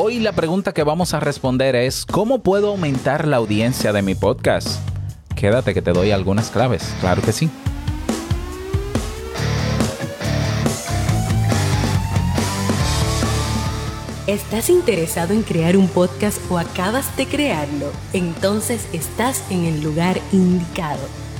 Hoy la pregunta que vamos a responder es, ¿cómo puedo aumentar la audiencia de mi podcast? Quédate que te doy algunas claves, claro que sí. ¿Estás interesado en crear un podcast o acabas de crearlo? Entonces estás en el lugar indicado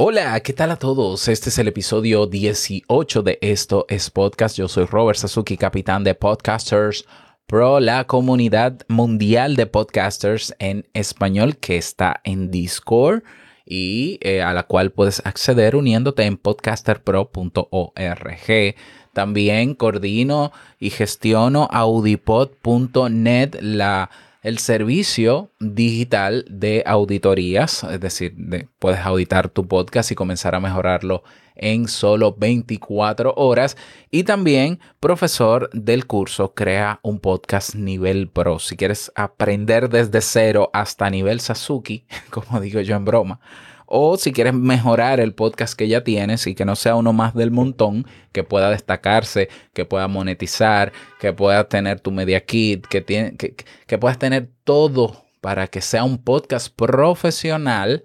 Hola, ¿qué tal a todos? Este es el episodio 18 de Esto es Podcast. Yo soy Robert Sasuki, capitán de Podcasters Pro, la comunidad mundial de podcasters en español que está en Discord y eh, a la cual puedes acceder uniéndote en podcasterpro.org. También coordino y gestiono audipod.net, la el servicio digital de auditorías, es decir, puedes auditar tu podcast y comenzar a mejorarlo en solo 24 horas. Y también profesor del curso Crea un podcast nivel pro. Si quieres aprender desde cero hasta nivel Sasuki, como digo yo en broma, o si quieres mejorar el podcast que ya tienes y que no sea uno más del montón, que pueda destacarse, que pueda monetizar, que pueda tener tu media kit, que, que puedas tener todo para que sea un podcast profesional,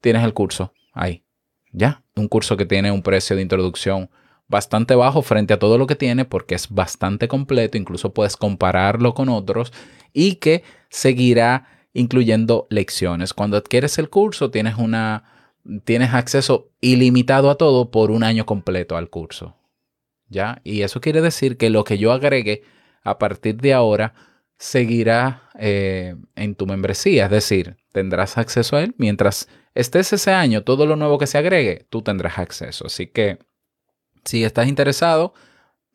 tienes el curso ahí. Ya, un curso que tiene un precio de introducción bastante bajo frente a todo lo que tiene porque es bastante completo, incluso puedes compararlo con otros y que seguirá incluyendo lecciones. Cuando adquieres el curso tienes una tienes acceso ilimitado a todo por un año completo al curso. ¿Ya? Y eso quiere decir que lo que yo agregue a partir de ahora seguirá eh, en tu membresía, es decir, tendrás acceso a él mientras estés ese año, todo lo nuevo que se agregue, tú tendrás acceso. Así que si estás interesado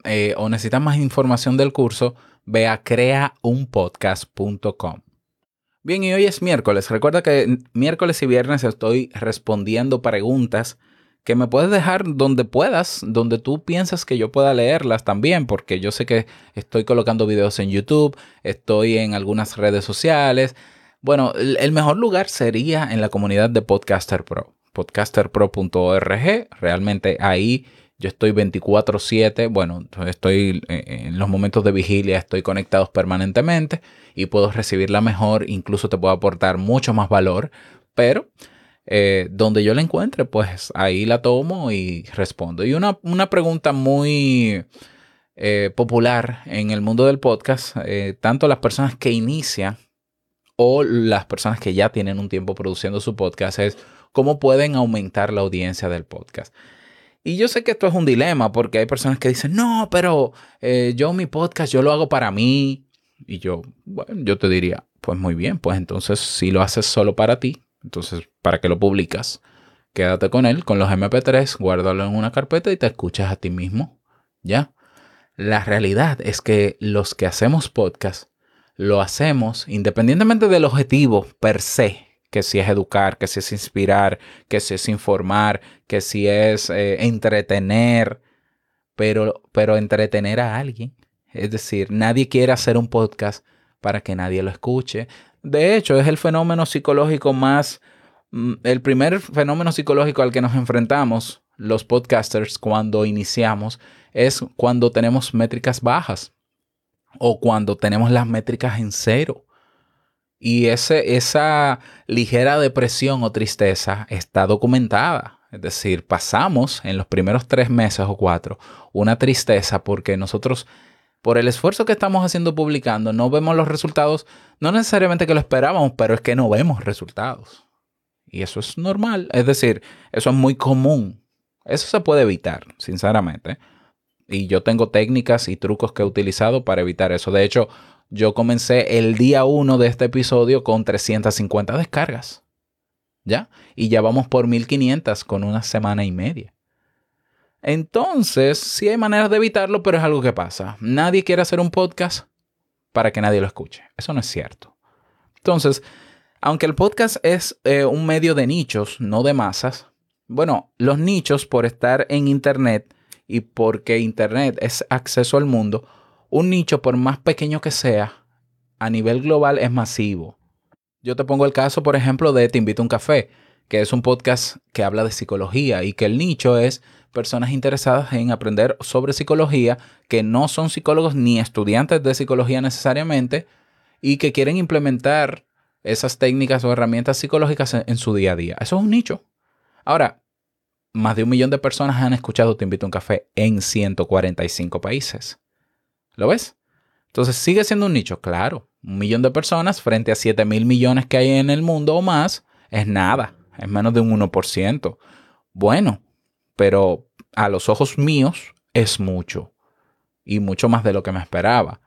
eh, o necesitas más información del curso, ve a creaunpodcast.com. Bien, y hoy es miércoles. Recuerda que miércoles y viernes estoy respondiendo preguntas que me puedes dejar donde puedas, donde tú piensas que yo pueda leerlas también, porque yo sé que estoy colocando videos en YouTube, estoy en algunas redes sociales. Bueno, el mejor lugar sería en la comunidad de Podcaster Pro, podcasterpro.org. Realmente ahí yo estoy 24/7, bueno, estoy eh, en los momentos de vigilia, estoy conectado permanentemente y puedo recibirla mejor, incluso te puedo aportar mucho más valor, pero eh, donde yo la encuentre, pues ahí la tomo y respondo. Y una, pregunta muy eh, popular en el mundo del podcast, tanto las personas que inician o las personas que ya tienen un tiempo produciendo su podcast es cómo pueden aumentar la audiencia del podcast. Y yo sé que esto es un dilema porque hay personas que dicen, no, pero eh, yo mi podcast, yo lo hago para mí. Y yo, bueno, yo te diría, pues muy bien, pues entonces si lo haces solo para ti, entonces, ¿para qué lo publicas? Quédate con él, con los MP3, guárdalo en una carpeta y te escuchas a ti mismo. ¿Ya? La realidad es que los que hacemos podcast, lo hacemos independientemente del objetivo per se que si es educar, que si es inspirar, que si es informar, que si es eh, entretener, pero, pero entretener a alguien. Es decir, nadie quiere hacer un podcast para que nadie lo escuche. De hecho, es el fenómeno psicológico más, mm, el primer fenómeno psicológico al que nos enfrentamos los podcasters cuando iniciamos es cuando tenemos métricas bajas o cuando tenemos las métricas en cero. Y ese, esa ligera depresión o tristeza está documentada. Es decir, pasamos en los primeros tres meses o cuatro una tristeza porque nosotros, por el esfuerzo que estamos haciendo publicando, no vemos los resultados, no necesariamente que lo esperábamos, pero es que no vemos resultados. Y eso es normal. Es decir, eso es muy común. Eso se puede evitar, sinceramente. Y yo tengo técnicas y trucos que he utilizado para evitar eso. De hecho, yo comencé el día 1 de este episodio con 350 descargas. ¿Ya? Y ya vamos por 1500 con una semana y media. Entonces, sí hay maneras de evitarlo, pero es algo que pasa. Nadie quiere hacer un podcast para que nadie lo escuche. Eso no es cierto. Entonces, aunque el podcast es eh, un medio de nichos, no de masas, bueno, los nichos por estar en Internet y porque Internet es acceso al mundo, un nicho por más pequeño que sea, a nivel global es masivo. Yo te pongo el caso, por ejemplo, de Te invito a un café, que es un podcast que habla de psicología y que el nicho es personas interesadas en aprender sobre psicología, que no son psicólogos ni estudiantes de psicología necesariamente, y que quieren implementar esas técnicas o herramientas psicológicas en, su día a día. Eso es un nicho. Ahora, más de un millón de personas han escuchado Te invito a un café en 145 países. ¿Lo ves? Entonces, ¿sigue siendo un nicho? Claro. Un millón de personas frente a 7 mil millones que hay en el mundo o más es nada. Es menos de un 1%. Bueno, pero a los ojos míos es mucho y mucho más de lo que me esperaba.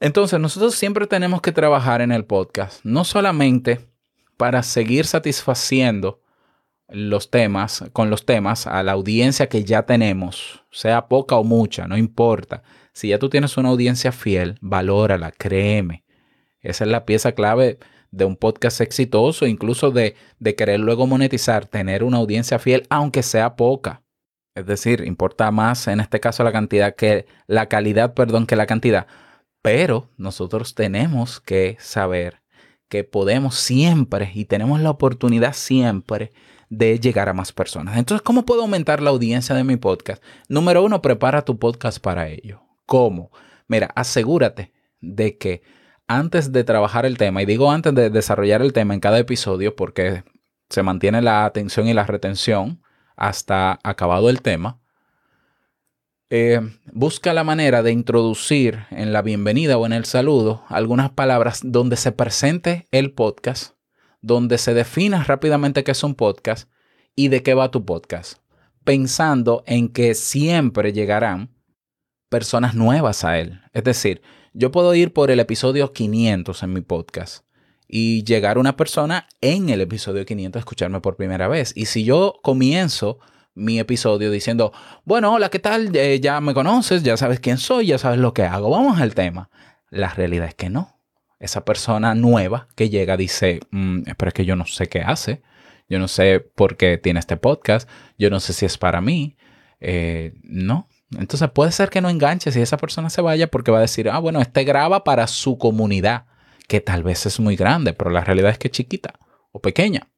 Entonces nosotros siempre tenemos que trabajar en el podcast, no solamente para seguir satisfaciendo los temas, con los temas a la audiencia que ya tenemos, sea poca o mucha, no importa. Si ya tú tienes una audiencia fiel, valórala, créeme. Esa es la pieza clave de un podcast exitoso, incluso de, de querer luego monetizar, tener una audiencia fiel, aunque sea poca. Es decir, importa más en este caso la cantidad que la calidad, perdón, que la cantidad. Pero nosotros tenemos que saber que podemos siempre y tenemos la oportunidad siempre de llegar a más personas. Entonces, ¿cómo puedo aumentar la audiencia de mi podcast? Número uno, prepara tu podcast para ello. ¿Cómo? Mira, asegúrate de que antes de trabajar el tema, y digo antes de desarrollar el tema en cada episodio porque se mantiene la atención y la retención hasta acabado el tema, eh, busca la manera de introducir en la bienvenida o en el saludo algunas palabras donde se presente el podcast, donde se defina rápidamente qué es un podcast y de qué va tu podcast, pensando en que siempre llegarán personas nuevas a él. Es decir, yo puedo ir por el episodio 500 en mi podcast y llegar una persona en el episodio 500 a escucharme por primera vez. Y si yo comienzo mi episodio diciendo, bueno, hola, ¿qué tal? Eh, ya me conoces, ya sabes quién soy, ya sabes lo que hago, vamos al tema. La realidad es que no. Esa persona nueva que llega dice, mm, pero es que yo no sé qué hace, yo no sé por qué tiene este podcast, yo no sé si es para mí. Eh, no, entonces puede ser que no enganche si esa persona se vaya porque va a decir, ah, bueno, este graba para su comunidad, que tal vez es muy grande, pero la realidad es que es chiquita o pequeña.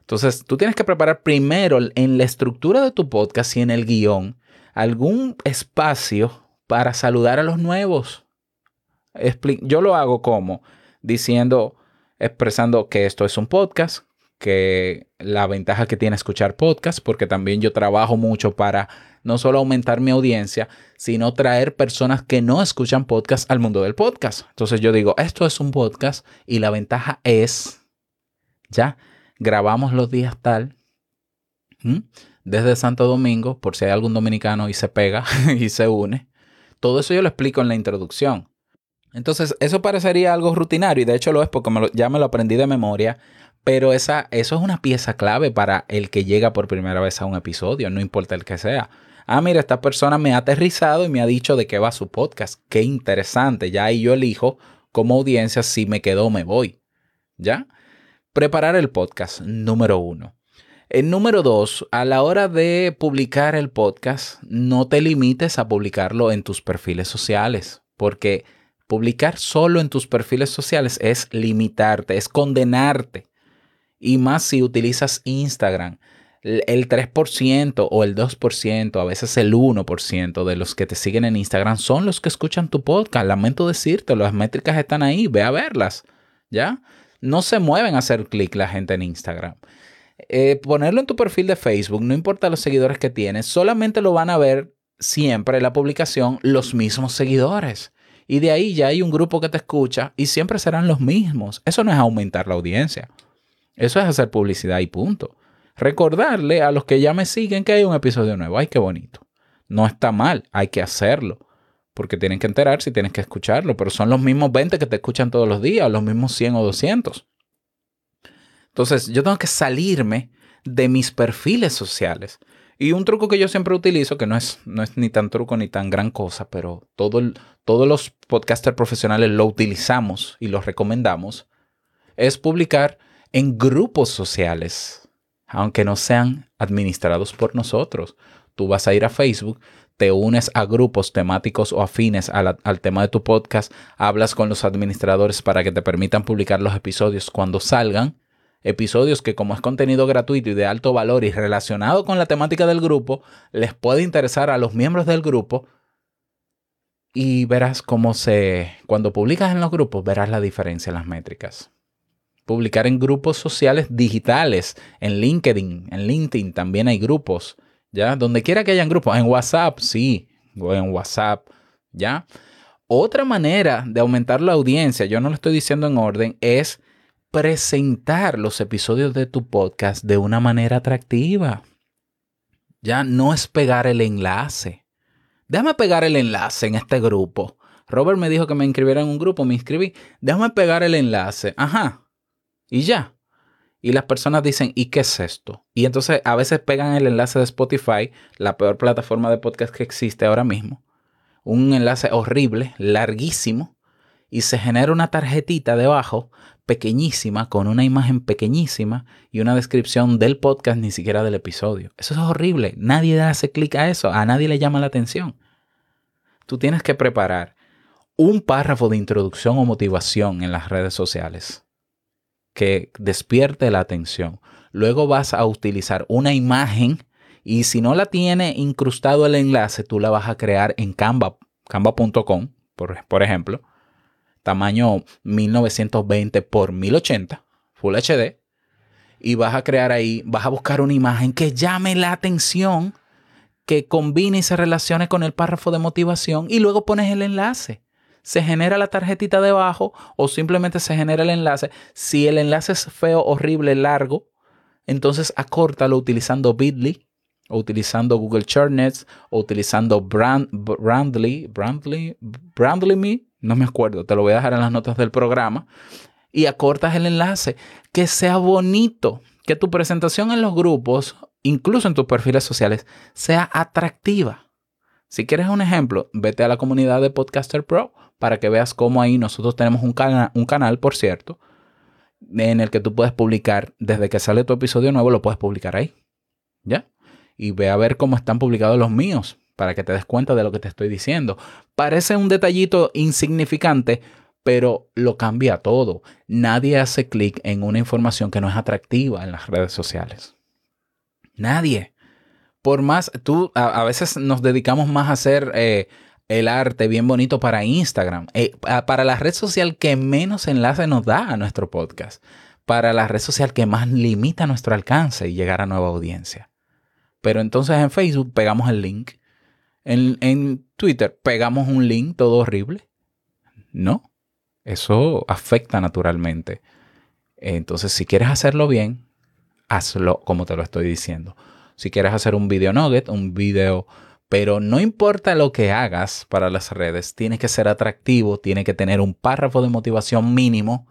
Entonces, tú tienes que preparar primero en la estructura de tu podcast y en el guion algún espacio para saludar a los nuevos. Yo lo hago como diciendo, expresando que esto es un podcast, que la ventaja que tiene escuchar podcast, porque también yo trabajo mucho para no solo aumentar mi audiencia, sino traer personas que no escuchan podcast al mundo del podcast. Entonces yo digo, esto es un podcast y la ventaja es, ya, grabamos los días tal, desde Santo Domingo, por si hay algún dominicano y se pega y se une. Todo eso yo lo explico en la introducción. Entonces, eso parecería algo rutinario y de hecho lo es porque ya me lo aprendí de memoria, pero esa, eso es una pieza clave para el que llega por primera vez a un episodio, no importa el que sea ah, mira, esta persona me ha aterrizado y me ha dicho de qué va su podcast. Qué interesante. Ya ahí yo elijo como audiencia si me quedo o me voy. ¿Ya? Preparar el podcast, número uno. El número dos, a la hora de publicar el podcast, no te limites a publicarlo en tus perfiles sociales, porque publicar solo en tus perfiles sociales es limitarte, es condenarte. Y más si utilizas Instagram el 3% o el 2%, a veces el 1% de los que te siguen en Instagram son los que escuchan tu podcast. Lamento decirte, las métricas están ahí, ve a verlas, ¿ya? No se mueven a hacer clic la gente en Instagram. Eh, ponerlo en tu perfil de Facebook, no importa los seguidores que tienes, solamente lo van a ver siempre la publicación los mismos seguidores. Y de ahí ya hay un grupo que te escucha y siempre serán los mismos. Eso no es aumentar la audiencia. Eso es hacer publicidad y punto recordarle a los que ya me siguen que hay un episodio nuevo. Ay, qué bonito. No está mal, hay que hacerlo. Porque tienen que enterarse y tienen que escucharlo. Pero son los mismos 20 que te escuchan todos los días, los mismos 100 o 200. Entonces, yo tengo que salirme de mis perfiles sociales Y un truco que yo siempre utilizo, que no es, no es ni tan truco ni tan gran cosa, pero todo todos los podcasters profesionales lo utilizamos y lo recomendamos, es publicar en grupos sociales, aunque no sean administrados por nosotros. Tú vas a ir a Facebook, te unes a grupos temáticos o afines al tema de tu podcast, hablas con los administradores para que te permitan publicar los episodios cuando salgan episodios que como es contenido gratuito y de alto valor y relacionado con la temática del grupo, les puede interesar a los miembros del grupo y verás cómo se, cuando publicas en los grupos, verás la diferencia en las métricas. Publicar en grupos sociales digitales, en LinkedIn, en LinkedIn también hay grupos, ¿ya? Donde quiera que hayan grupos, en WhatsApp, sí, en WhatsApp, ¿ya? Otra manera de aumentar la audiencia, yo no lo estoy diciendo en orden, es presentar los episodios de tu podcast de una manera atractiva. Ya no es pegar el enlace. Déjame pegar el enlace en este grupo. Robert me dijo que me inscribiera en un grupo, me inscribí. Déjame pegar el enlace. Ajá. Y ya. Y las personas dicen, ¿y qué es esto? Y entonces a veces pegan el enlace de Spotify, la peor plataforma de podcast que existe ahora mismo. Un enlace horrible, larguísimo. Y se genera una tarjetita debajo pequeñísima, con una imagen pequeñísima y una descripción del podcast, ni siquiera del episodio. Eso es horrible. Nadie hace clic a eso. A nadie le llama la atención. Tú tienes que preparar un párrafo de introducción o motivación en las redes sociales que despierte la atención. Luego vas a utilizar una imagen y si no la tiene incrustado el enlace, tú la vas a crear en Canva, canva.com, por, por ejemplo tamaño 1920 por 1080, Full HD, y vas a crear ahí, vas a buscar una imagen que llame la atención, que combine y se relacione con el párrafo de motivación y luego pones el enlace. Se genera la tarjetita debajo o simplemente se genera el enlace. Si el enlace es feo, horrible, largo, entonces acórtalo utilizando Bitly o utilizando Google Chartnets o utilizando Brand, Brandly, Brandly, Brandly Me, no me acuerdo, te lo voy a dejar en las notas del programa, y acortas el enlace, que sea bonito, que tu presentación en los grupos, incluso en tus perfiles sociales, sea atractiva. Si quieres un ejemplo, vete a la comunidad de Podcaster Pro para que veas cómo ahí nosotros tenemos un, un canal, por cierto, en el que tú puedes publicar, desde que sale tu episodio nuevo, lo puedes publicar ahí. ¿Ya? Y ve a ver cómo están publicados los míos para que te des cuenta de lo que te estoy diciendo. Parece un detallito insignificante, pero lo cambia todo. Nadie hace clic en una información que no es atractiva en las redes sociales. Nadie. Por más, tú a, veces nos dedicamos más a hacer eh, el arte bien bonito para Instagram, eh, para la red social que menos enlace nos da a nuestro podcast, para la red social que más limita nuestro alcance y llegar a nueva audiencia. Pero entonces en Facebook pegamos el link en, Twitter pegamos un link todo horrible. No, eso afecta naturalmente. Entonces, si quieres hacerlo bien, hazlo como te lo estoy diciendo. Si quieres hacer un video nugget, un video, pero no importa lo que hagas para las redes, tiene que ser atractivo, tiene que tener un párrafo de motivación mínimo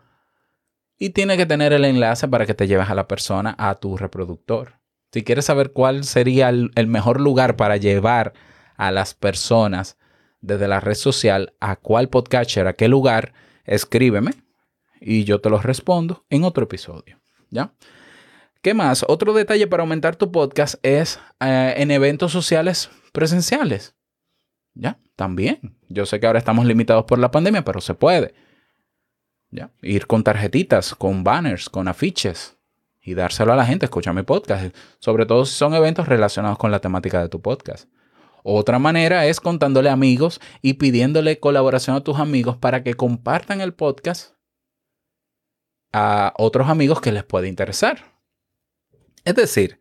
y tiene que tener el enlace para que te lleves a la persona a tu reproductor. Si quieres saber cuál sería el, mejor lugar para llevar a las personas desde la red social a cuál podcatcher, a qué lugar, escríbeme y yo te lo respondo en otro episodio. ¿Ya? ¿Qué más? Otro detalle para aumentar tu podcast es eh, en eventos sociales presenciales. ¿Ya? También. Yo sé que ahora estamos limitados por la pandemia, pero se puede. ¿Ya? Ir con tarjetitas, con banners, con afiches y dárselo a la gente. Escucha mi podcast. Sobre todo si son eventos relacionados con la temática de tu podcast. Otra manera es contándole amigos y pidiéndole colaboración a tus amigos para que compartan el podcast a otros amigos que les puede interesar. Es decir,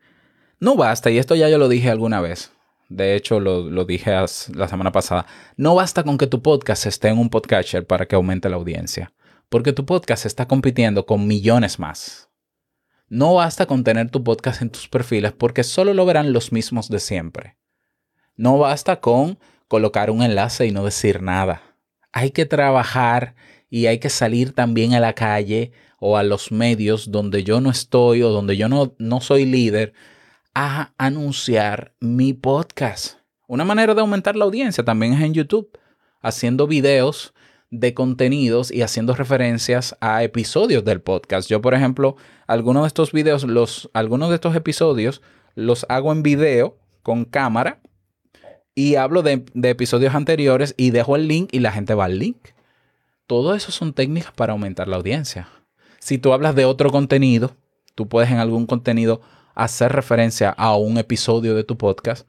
no basta, y esto ya yo lo dije alguna vez, de hecho lo, dije la semana pasada, no basta con que tu podcast esté en un podcatcher para que aumente la audiencia, porque tu podcast está compitiendo con millones más. No basta con tener tu podcast en tus perfiles porque solo lo verán los mismos de siempre. No basta con colocar un enlace y no decir nada. Hay que trabajar y hay que salir también a la calle o a los medios donde yo no estoy o donde yo no, no soy líder a anunciar mi podcast. Una manera de aumentar la audiencia también es en YouTube, haciendo videos de contenidos y haciendo referencias a episodios del podcast. Yo, por ejemplo, algunos de estos videos, los, algunos de estos episodios los hago en video con cámara y hablo de, de episodios anteriores y dejo el link y la gente va al link. Todo eso son técnicas para aumentar la audiencia. Si tú hablas de otro contenido, tú puedes en algún contenido hacer referencia a un episodio de tu podcast,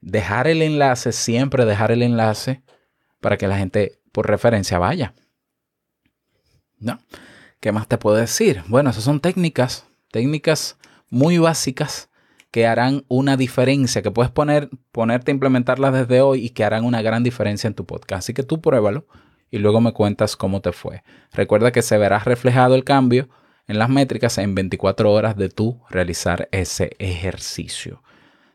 dejar el enlace, siempre dejar el enlace para que la gente por referencia vaya. ¿No? ¿Qué más te puedo decir? Bueno, esas son técnicas, técnicas muy básicas que harán una diferencia, que puedes poner, ponerte a implementarlas desde hoy y que harán una gran diferencia en tu podcast. Así que tú pruébalo y luego me cuentas cómo te fue. Recuerda que se verá reflejado el cambio en las métricas en 24 horas de tú realizar ese ejercicio.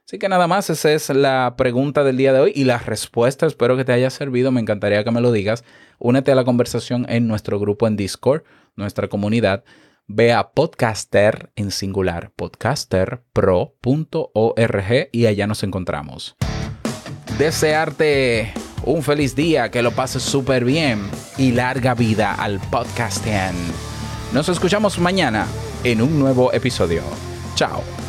Así que nada más, esa es la pregunta del día de hoy y la respuesta. Espero que te haya servido. Me encantaría que me lo digas. Únete a la conversación en nuestro grupo en Discord, nuestra comunidad. Ve a podcaster en singular, podcasterpro.org y allá nos encontramos. Desearte un feliz día, que lo pases súper bien y larga vida al podcasting. Nos escuchamos mañana en un nuevo episodio. Chao.